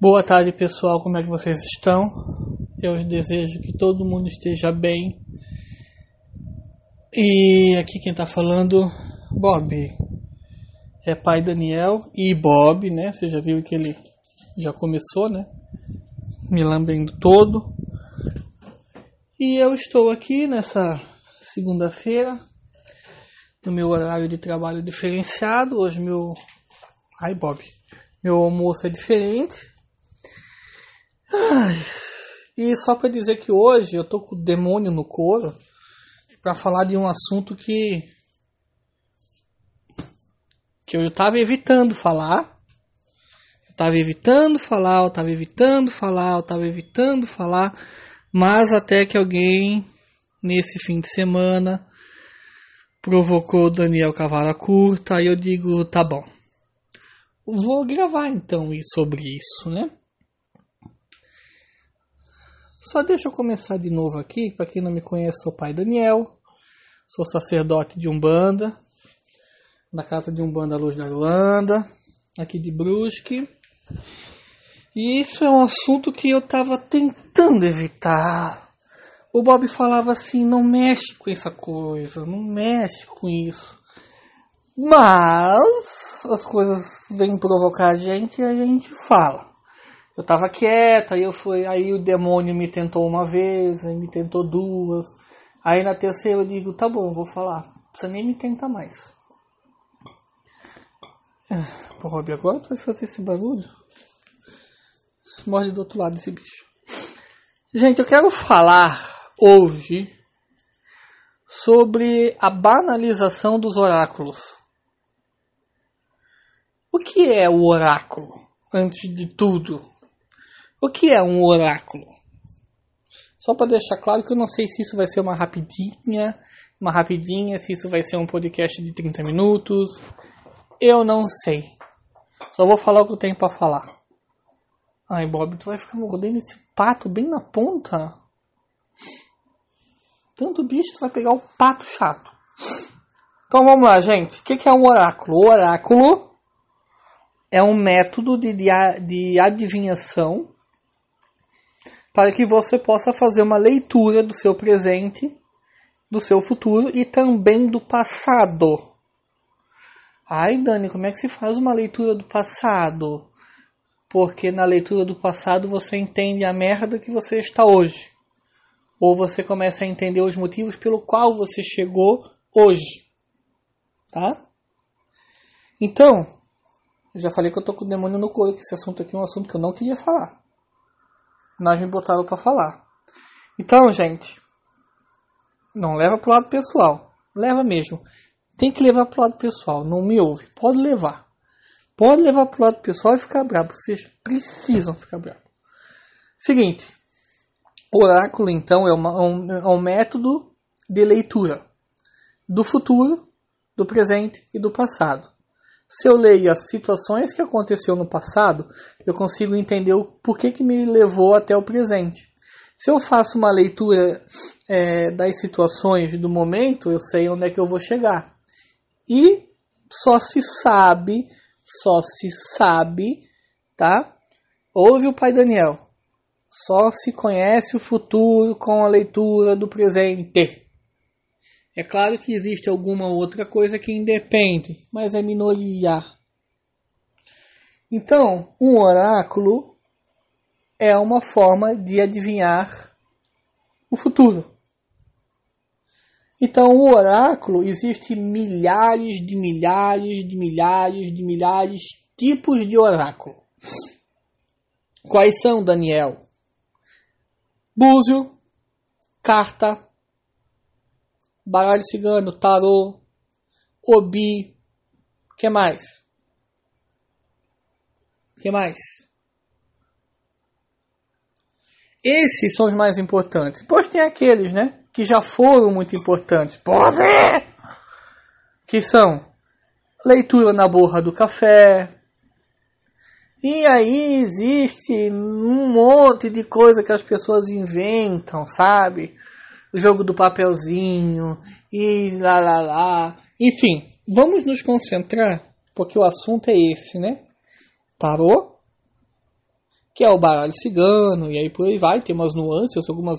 Boa tarde, pessoal. Como é que vocês estão? Eu desejo que todo mundo esteja bem. E aqui quem tá falando, Bob. É pai Daniel e Bob, né? Você já viu que ele já começou, né? Me lambendo todo. E eu estou aqui nessa segunda-feira, no meu horário de trabalho diferenciado. Hoje meu. Ai, Bob. Meu almoço é diferente. Ai. E só para dizer que hoje eu tô com o demônio no couro para falar de um assunto que que eu estava evitando falar. Eu estava evitando falar, eu estava evitando falar, eu estava evitando falar, mas até que alguém nesse fim de semana provocou o Daniel Cavara Curta, aí eu digo, tá bom. Vou gravar então sobre isso, né? Só deixa eu começar de novo aqui, para quem não me conhece, sou o pai Daniel, sou sacerdote de Umbanda, da casa de Umbanda Luz da Irlanda, aqui de Brusque. E isso é um assunto que eu estava tentando evitar. O Bob falava assim: não mexe com essa coisa, não mexe com isso. Mas as coisas vêm provocar a gente e a gente fala. Eu tava quieta, aí eu fui, aí o demônio me tentou uma vez, aí me tentou duas. Aí na terceira eu digo, tá bom, vou falar. Não precisa nem me tentar mais. Ah, pô, Rob, agora tu vai fazer esse barulho? Morre do outro lado desse bicho. Gente, eu quero falar hoje sobre a banalização dos oráculos. O que é o oráculo? Antes de tudo, o que é um oráculo? Só para deixar claro que eu não sei se isso vai ser uma rapidinha, uma rapidinha, se isso vai ser um podcast de 30 minutos. Eu não sei. Só vou falar o que eu tenho para falar. Ai, Bob, tu vai ficar mordendo esse pato bem na ponta? Tanto bicho, tu vai pegar o pato chato. Então vamos lá, gente. O que é um oráculo? O oráculo é um método de, de adivinhação para que você possa fazer uma leitura do seu presente, do seu futuro e também do passado. Ai, Dani, como é que se faz uma leitura do passado? Porque na leitura do passado você entende a merda que você está hoje. Ou você começa a entender os motivos pelo qual você chegou hoje. Tá? Então, eu já falei que eu tô com o demônio no couro, que esse assunto aqui é um assunto que eu não queria falar nós me botaram para falar. Então, gente, não leva pro lado pessoal. Leva mesmo. Tem que levar pro lado pessoal. Não me ouve. Pode levar. Pode levar pro lado pessoal e ficar bravo. Vocês precisam ficar bravo. Seguinte. Oráculo, então, é, uma, um, é um método de leitura do futuro, do presente e do passado. Se eu leio as situações que aconteceu no passado, eu consigo entender o porquê que me levou até o presente. Se eu faço uma leitura é, das situações do momento, eu sei onde é que eu vou chegar. E só se sabe, só se sabe, tá? Ouve o pai Daniel. Só se conhece o futuro com a leitura do presente. É claro que existe alguma outra coisa que independe, mas é minoria. Então, um oráculo é uma forma de adivinhar o futuro. Então, o oráculo existe milhares de milhares de milhares de milhares tipos de oráculo. Quais são, Daniel? Búzio, carta, baralho cigano, tarô, obi, que mais? que mais? Esses são os mais importantes. Depois tem aqueles, né? Que já foram muito importantes. Pode! Que são leitura na borra do café. E aí existe um monte de coisa que as pessoas inventam, sabe? O jogo do papelzinho e lá lá lá. Enfim, vamos nos concentrar, porque o assunto é esse, né? Tarô, que é o baralho cigano, e aí por aí vai, tem umas nuances, algumas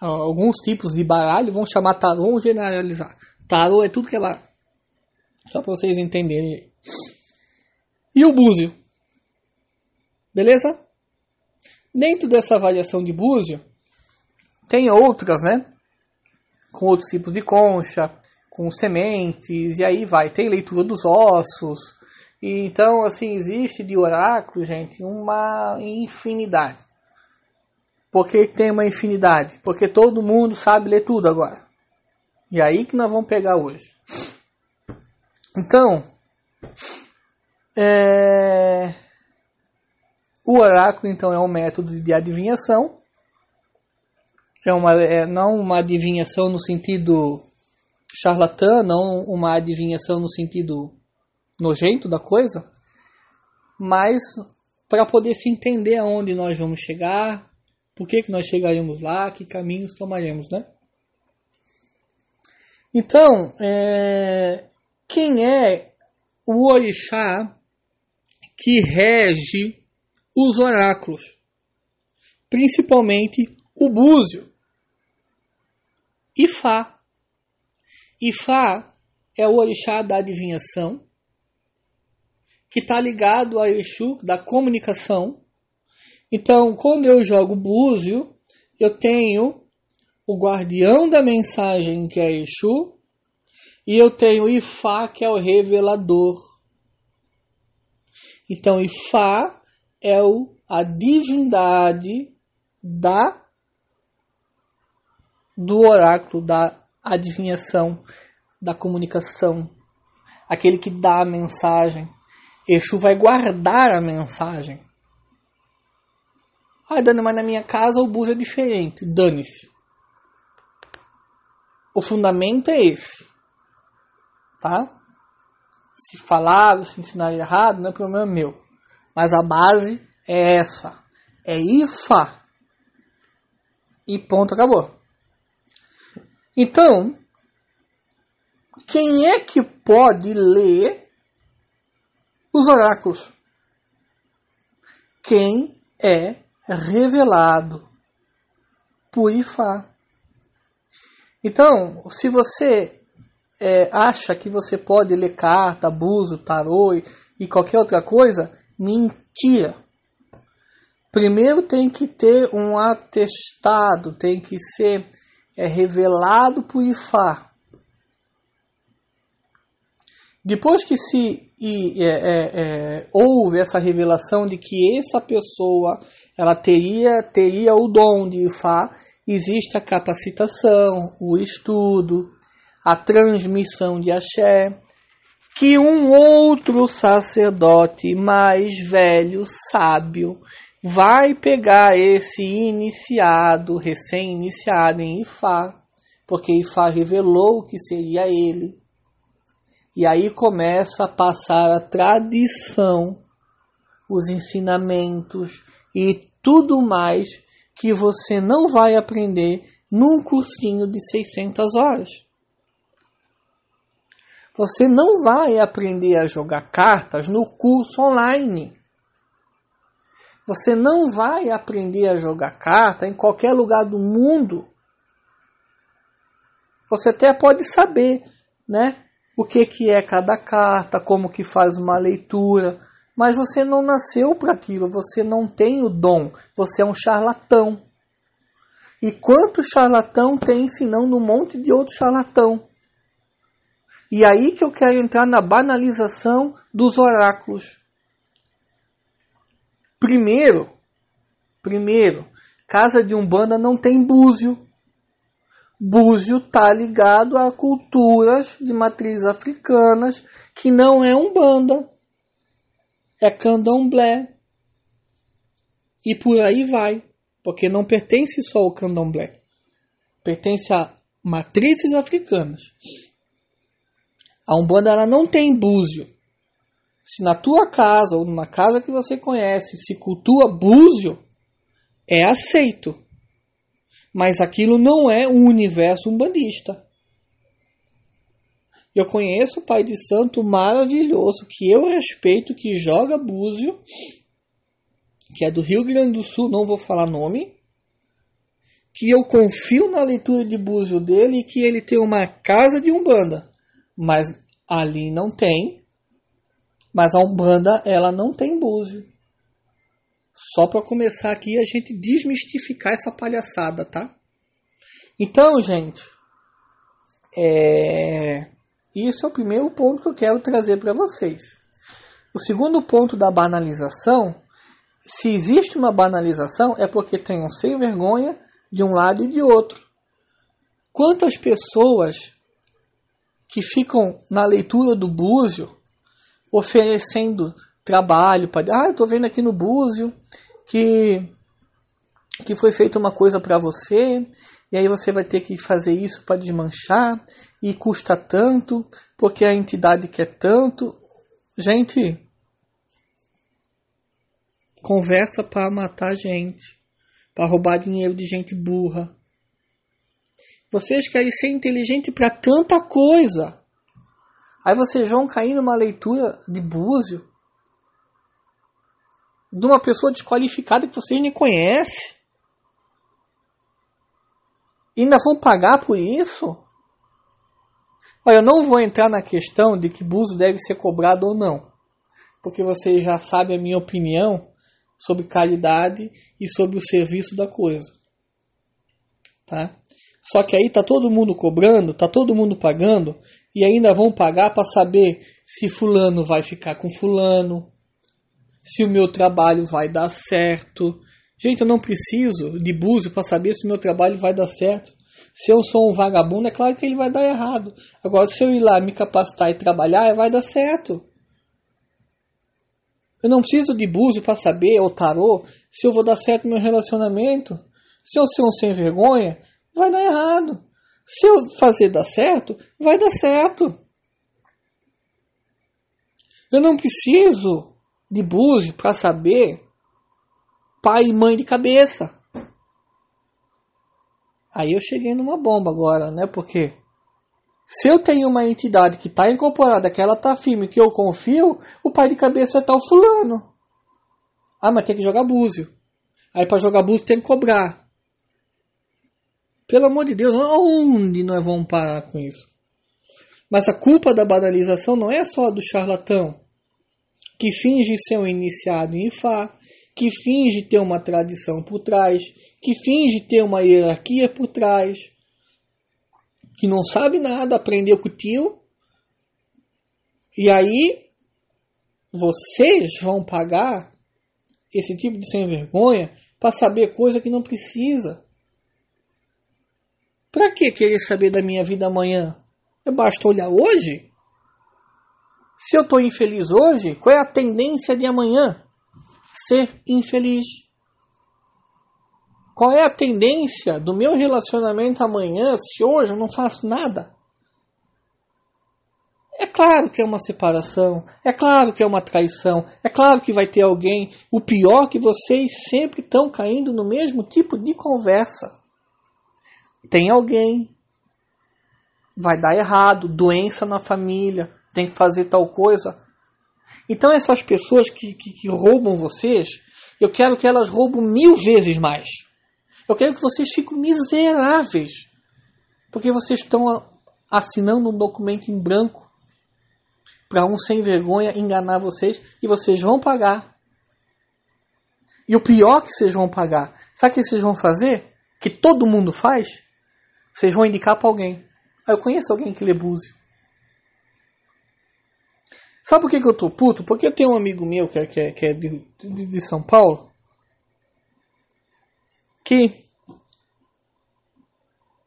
alguns tipos de baralho, vão chamar tarô, vamos generalizar. Tarô é tudo que é baralho. Só para vocês entenderem. E o búzio? Beleza? Dentro dessa avaliação de búzio, tem outras, né? Com outros tipos de concha, com sementes, e aí vai. Tem leitura dos ossos. E, então, assim, existe de oráculo, gente, uma infinidade. Por que tem uma infinidade? Porque todo mundo sabe ler tudo agora. E aí que nós vamos pegar hoje. Então, é... o oráculo então é um método de adivinhação. É uma, é não uma adivinhação no sentido charlatã, não uma adivinhação no sentido nojento da coisa, mas para poder se entender aonde nós vamos chegar, por que, que nós chegaremos lá? Que caminhos tomaremos, né? Então, é, quem é o orixá que rege os oráculos? Principalmente o búzio. Ifá. Ifá é o orixá da adivinhação, que está ligado a Exu da comunicação, então, quando eu jogo búzio, eu tenho o guardião da mensagem, que é Exu, e eu tenho Ifá, que é o revelador. Então, Ifá é a divindade da do oráculo, da adivinhação, da comunicação, aquele que dá a mensagem. Exu vai guardar a mensagem. Ah, Dani, mas na minha casa o bus é diferente. Dane-se. O fundamento é esse. Tá? Se falar, se ensinar errado, não é problema meu. Mas a base é essa. É IFA. E ponto, acabou. Então, quem é que pode ler os oráculos? Quem é revelado por Ifá. Então, se você é, acha que você pode ler carta, abuso, tarô e, e qualquer outra coisa, mentira. Primeiro tem que ter um atestado, tem que ser é, revelado por Ifá. Depois que se e, é, é, é, houve essa revelação de que essa pessoa ela teria, teria o dom de Ifá, existe a capacitação, o estudo, a transmissão de axé, que um outro sacerdote mais velho, sábio, vai pegar esse iniciado, recém-iniciado em Ifá, porque Ifá revelou que seria ele. E aí começa a passar a tradição, os ensinamentos, e tudo mais que você não vai aprender num cursinho de 600 horas. Você não vai aprender a jogar cartas no curso online. Você não vai aprender a jogar carta em qualquer lugar do mundo. Você até pode saber, né? O que, que é cada carta, como que faz uma leitura, mas você não nasceu para aquilo, você não tem o dom, você é um charlatão. E quanto charlatão tem, senão no monte de outro charlatão? E aí que eu quero entrar na banalização dos oráculos. Primeiro, primeiro, casa de umbanda não tem búzio. Búzio tá ligado a culturas de matriz africanas que não é umbanda é candomblé. E por aí vai, porque não pertence só ao candomblé, pertence a matrizes africanas. A Umbanda ela não tem búzio. Se na tua casa ou numa casa que você conhece se cultua búzio, é aceito. Mas aquilo não é um universo umbandista. Eu conheço o pai de santo maravilhoso que eu respeito, que joga búzio que é do Rio Grande do Sul, não vou falar nome, que eu confio na leitura de búzio dele e que ele tem uma casa de Umbanda. Mas ali não tem. Mas a Umbanda, ela não tem búzio. Só para começar aqui a gente desmistificar essa palhaçada, tá? Então, gente, é... isso é o primeiro ponto que eu quero trazer para vocês. O segundo ponto da banalização, se existe uma banalização, é porque tem um sem vergonha de um lado e de outro. Quantas pessoas que ficam na leitura do Búzio oferecendo trabalho para ah, eu tô vendo aqui no Búzio que que foi feita uma coisa para você e aí você vai ter que fazer isso para desmanchar e custa tanto porque a entidade quer tanto. Gente, conversa para matar gente para roubar dinheiro de gente burra. Vocês querem ser inteligente para tanta coisa. Aí vocês vão cair numa leitura de búzio de uma pessoa desqualificada que vocês nem conhecem. E ainda vão pagar por isso? Olha, eu não vou entrar na questão de que búzio deve ser cobrado ou não. Porque vocês já sabem a minha opinião sobre qualidade e sobre o serviço da coisa. Tá? Só que aí tá todo mundo cobrando, tá todo mundo pagando e ainda vão pagar para saber se fulano vai ficar com fulano, se o meu trabalho vai dar certo. Gente, eu não preciso de búzio para saber se o meu trabalho vai dar certo. Se eu sou um vagabundo, é claro que ele vai dar errado. Agora, se eu ir lá me capacitar e trabalhar, vai dar certo. Eu não preciso de búzio para saber, ou tarô, se eu vou dar certo no meu relacionamento. Se eu ser um sem vergonha, vai dar errado. Se eu fazer dar certo, vai dar certo. Eu não preciso de búzio para saber pai e mãe de cabeça. Aí eu cheguei numa bomba agora, né? Porque se eu tenho uma entidade que está incorporada, que ela está firme, que eu confio, o pai de cabeça é tal fulano. Ah, mas tem que jogar búzio. Aí para jogar búzio tem que cobrar. Pelo amor de Deus, onde nós vamos parar com isso? Mas a culpa da banalização não é só do charlatão, que finge ser um iniciado em Ifá, que finge ter uma tradição por trás, que finge ter uma hierarquia por trás que não sabe nada, aprendeu com o tio. E aí vocês vão pagar esse tipo de sem vergonha para saber coisa que não precisa. Para que querer saber da minha vida amanhã? É basta olhar hoje. Se eu estou infeliz hoje, qual é a tendência de amanhã? Ser infeliz. Qual é a tendência do meu relacionamento amanhã se hoje eu não faço nada? É claro que é uma separação, é claro que é uma traição, é claro que vai ter alguém. O pior é que vocês sempre estão caindo no mesmo tipo de conversa. Tem alguém, vai dar errado, doença na família, tem que fazer tal coisa. Então essas pessoas que, que, que roubam vocês, eu quero que elas roubem mil vezes mais. Eu quero que vocês fiquem miseráveis. Porque vocês estão assinando um documento em branco para um sem vergonha enganar vocês e vocês vão pagar. E o pior que vocês vão pagar, sabe o que vocês vão fazer? Que todo mundo faz? Vocês vão indicar para alguém. Ah, eu conheço alguém que lê búzio. Sabe por que, que eu tô puto? Porque eu tenho um amigo meu que é, que é, que é de, de, de São Paulo que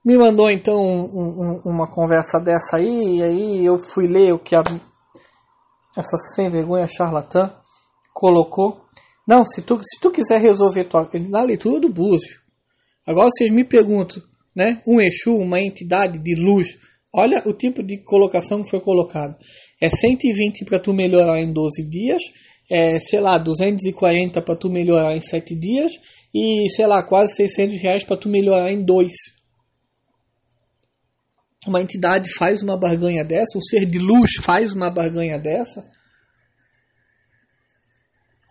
me mandou então um, um, uma conversa dessa aí, e aí eu fui ler o que a, essa sem vergonha charlatã colocou. Não, se tu, se tu quiser resolver tua, na leitura do Búzio. Agora vocês me perguntam, né? Um Exu, uma entidade de luz. Olha o tipo de colocação que foi colocado. É 120 para tu melhorar em 12 dias, é, sei lá, 240 para tu melhorar em 7 dias e, sei lá, quase 600 reais para tu melhorar em 2. Uma entidade faz uma barganha dessa, um ser de luz faz uma barganha dessa.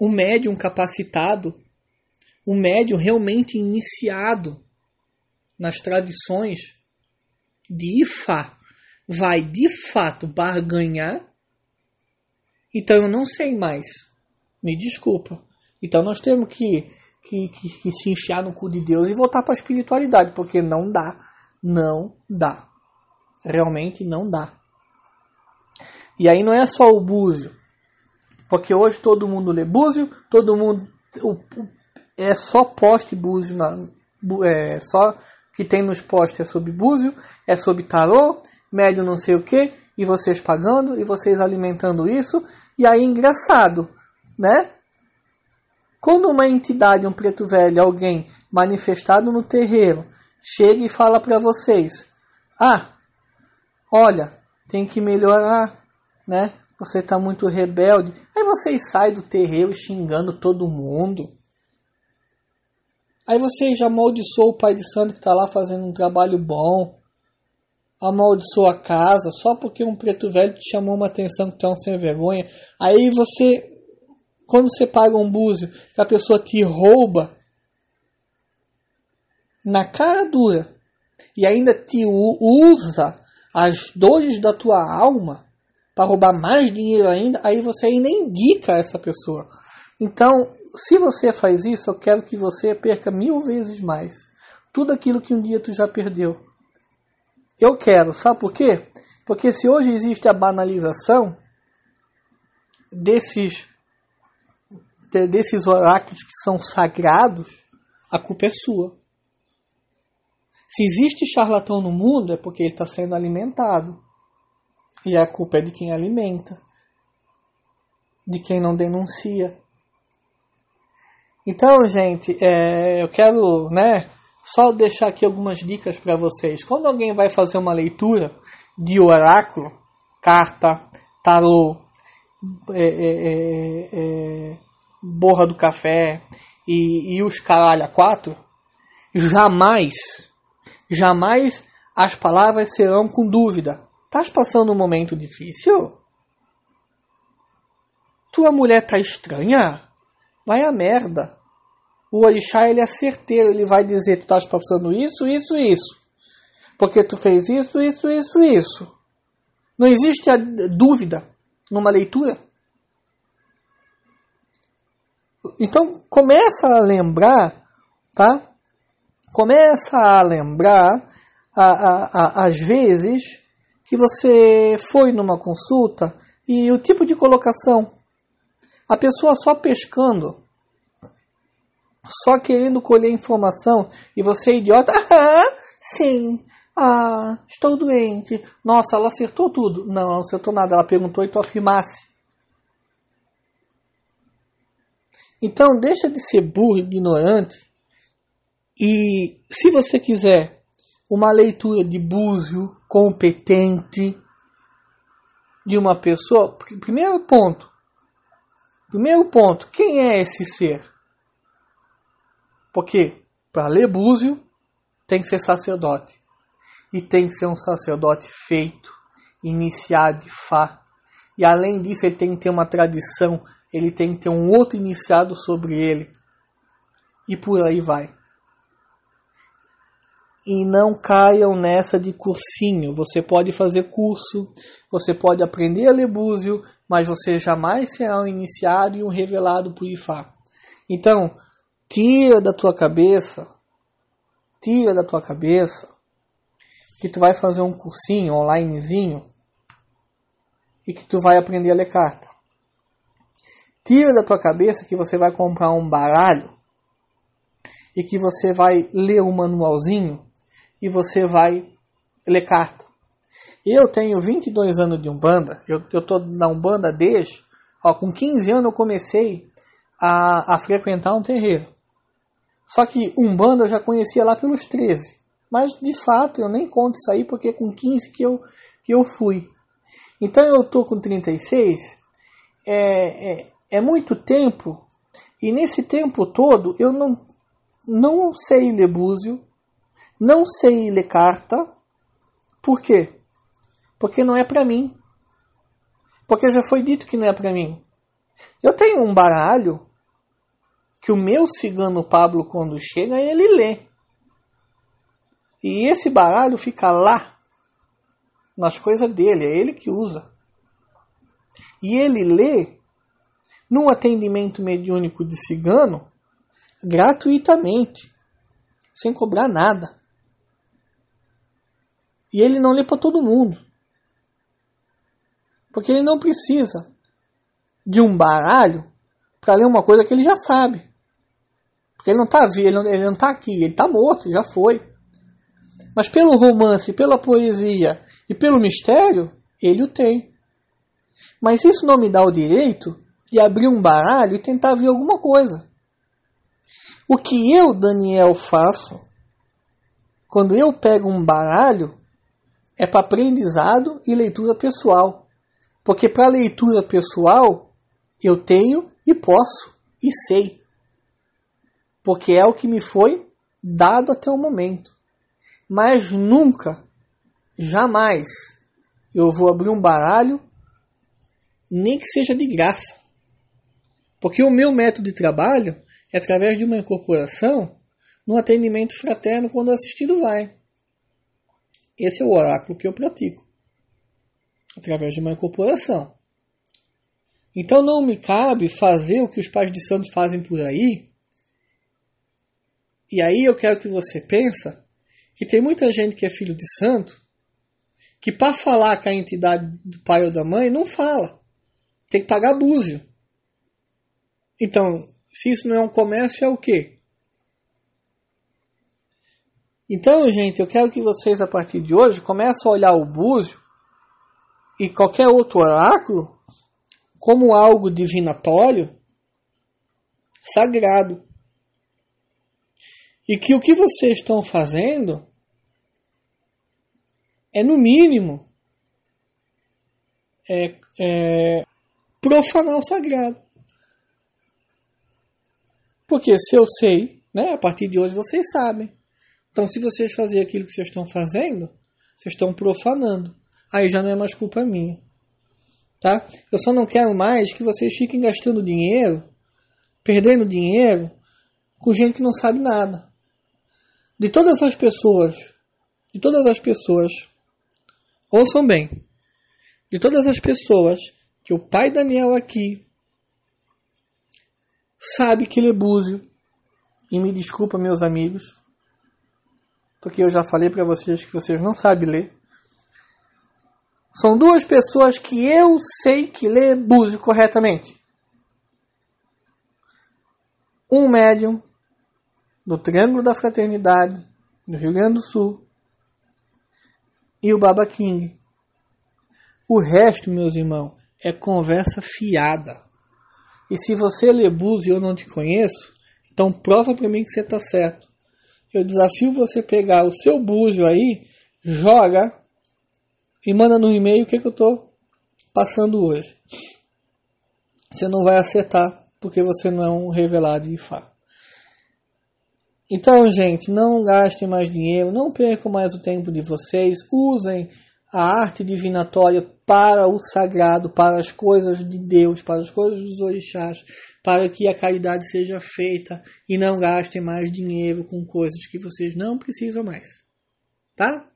Um médium capacitado o médium realmente iniciado nas tradições de Ifá vai de fato barganhar, então eu não sei mais. Me desculpa. Então nós temos que, que, que, que se enfiar no cu de Deus e voltar para a espiritualidade, porque não dá. Não dá. Realmente não dá. E aí não é só o búzio. Porque hoje todo mundo lê búzio, todo mundo. O, é só poste búzio na, é, só que tem nos postes é sobre búzio, é sobre tarô, médio não sei o que, e vocês pagando, e vocês alimentando isso, e aí engraçado, né? Quando uma entidade, um preto velho, alguém manifestado no terreiro, chega e fala para vocês: "Ah, olha, tem que melhorar, né? Você está muito rebelde". Aí vocês saem do terreiro xingando todo mundo. Aí você já amaldiçoou o pai de santo que está lá fazendo um trabalho bom. Amaldiçoou a casa só porque um preto velho te chamou uma atenção que tu é um sem vergonha. Aí você, quando você paga um búzio, que a pessoa te rouba na cara dura e ainda te usa as dores da tua alma para roubar mais dinheiro ainda, aí você ainda indica essa pessoa. Então, se você faz isso, eu quero que você perca mil vezes mais. Tudo aquilo que um dia tu já perdeu. Eu quero, sabe por quê? Porque se hoje existe a banalização desses desses oráculos que são sagrados, a culpa é sua. Se existe charlatão no mundo é porque ele está sendo alimentado. E a culpa é de quem alimenta, de quem não denuncia. Então, gente, é, eu quero, né, só deixar aqui algumas dicas para vocês. Quando alguém vai fazer uma leitura de oráculo, carta, tarô, é, é, é, é borra do café e, e os caralho a quatro, jamais, jamais as palavras serão com dúvida. Estás passando um momento difícil? Tua mulher tá estranha? Vai a merda. O orixá ele é certeiro, ele vai dizer tu estás passando isso, isso, isso. Porque tu fez isso, isso, isso, isso. Não existe a dúvida numa leitura. Então começa a lembrar, tá? Começa a lembrar a, a, a, às vezes que você foi numa consulta e o tipo de colocação a pessoa só pescando, só querendo colher informação, e você, idiota, ah, sim, ah, estou doente. Nossa, ela acertou tudo. Não, ela não acertou nada, ela perguntou e tu afirmasse. Então, deixa de ser burro, ignorante, e se você quiser uma leitura de búzio competente de uma pessoa, primeiro ponto, Primeiro ponto, quem é esse ser? Porque para ler Búzio tem que ser sacerdote. E tem que ser um sacerdote feito, iniciado de Fá. E além disso, ele tem que ter uma tradição, ele tem que ter um outro iniciado sobre ele. E por aí vai. E não caiam nessa de cursinho. Você pode fazer curso, você pode aprender a ler búzio, mas você jamais será um iniciado e um revelado por Ifá. Então, tira da tua cabeça, tira da tua cabeça que tu vai fazer um cursinho onlinezinho e que tu vai aprender a ler carta. Tira da tua cabeça que você vai comprar um baralho e que você vai ler um manualzinho e você vai ler carta. Eu tenho 22 anos de Umbanda, eu, eu tô na Umbanda desde, ó, com 15 anos eu comecei a, a frequentar um terreiro. Só que Umbanda eu já conhecia lá pelos 13. Mas de fato eu nem conto isso aí porque é com 15 que eu, que eu fui. Então eu tô com 36, é, é, é muito tempo, e nesse tempo todo eu não, não sei ler búzio, não sei ler carta. Por quê? Porque não é para mim. Porque já foi dito que não é para mim. Eu tenho um baralho que o meu cigano Pablo, quando chega, ele lê. E esse baralho fica lá, nas coisas dele, é ele que usa. E ele lê num atendimento mediúnico de cigano gratuitamente, sem cobrar nada. E ele não lê para todo mundo. Porque ele não precisa de um baralho para ler uma coisa que ele já sabe. Porque ele não está ele ele não tá aqui, ele está morto, já foi. Mas pelo romance, pela poesia e pelo mistério, ele o tem. Mas isso não me dá o direito de abrir um baralho e tentar ver alguma coisa. O que eu, Daniel, faço quando eu pego um baralho é para aprendizado e leitura pessoal. Porque para leitura pessoal eu tenho e posso e sei. Porque é o que me foi dado até o momento. Mas nunca, jamais, eu vou abrir um baralho, nem que seja de graça. Porque o meu método de trabalho é através de uma incorporação no atendimento fraterno quando o assistido vai. Esse é o oráculo que eu pratico. Através de uma incorporação. Então não me cabe fazer o que os pais de santos fazem por aí. E aí eu quero que você pensa que tem muita gente que é filho de santo que para falar com a entidade do pai ou da mãe não fala. Tem que pagar búzio. Então, se isso não é um comércio, é o quê? Então, gente, eu quero que vocês a partir de hoje comecem a olhar o búzio e qualquer outro oráculo como algo divinatório, sagrado. E que o que vocês estão fazendo é, no mínimo, é, é profanar o sagrado. Porque se eu sei, né, a partir de hoje vocês sabem. Então, se vocês fazerem aquilo que vocês estão fazendo, vocês estão profanando. Aí já não é mais culpa minha. Tá? Eu só não quero mais que vocês fiquem gastando dinheiro, perdendo dinheiro com gente que não sabe nada. De todas as pessoas, de todas as pessoas, ouçam bem, de todas as pessoas que o pai Daniel aqui sabe que ele é búzio, e me desculpa meus amigos, porque eu já falei para vocês que vocês não sabem ler. São duas pessoas que eu sei que lê Búzio corretamente. Um médium do Triângulo da Fraternidade, no Rio Grande do Sul, e o Baba King. O resto, meus irmãos, é conversa fiada. E se você lê Búzio e eu não te conheço, então prova para mim que você está certo. Eu desafio você pegar o seu búzio aí, joga e manda no e-mail o que, que eu estou passando hoje. Você não vai acertar porque você não é um revelado de Fá. Então, gente, não gastem mais dinheiro, não percam mais o tempo de vocês, usem a arte divinatória para o sagrado, para as coisas de Deus, para as coisas dos orixás, para que a caridade seja feita e não gastem mais dinheiro com coisas que vocês não precisam mais. Tá?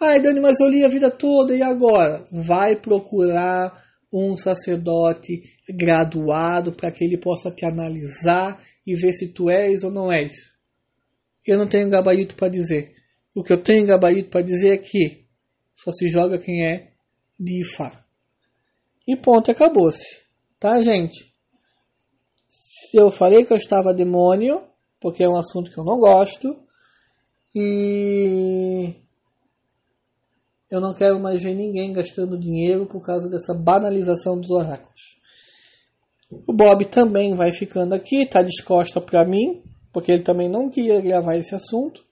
Ai, Dani, mas eu li a vida toda e agora? Vai procurar um sacerdote graduado para que ele possa te analisar e ver se tu és ou não és. Eu não tenho gabarito para dizer. O que eu tenho gabarito para dizer é que só se joga quem é de Ifá. E ponto, acabou-se. Tá, gente? Eu falei que eu estava demônio, porque é um assunto que eu não gosto. E eu não quero mais ver ninguém gastando dinheiro por causa dessa banalização dos oráculos. O Bob também vai ficando aqui, tá descosta para mim, porque ele também não queria gravar esse assunto,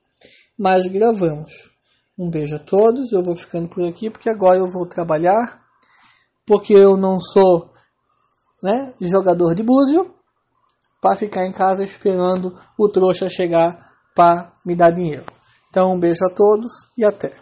mas gravamos. Um beijo a todos, eu vou ficando por aqui porque agora eu vou trabalhar, porque eu não sou né, jogador de búzio, para ficar em casa esperando o trouxa chegar para me dar dinheiro. Então um beijo a todos e até.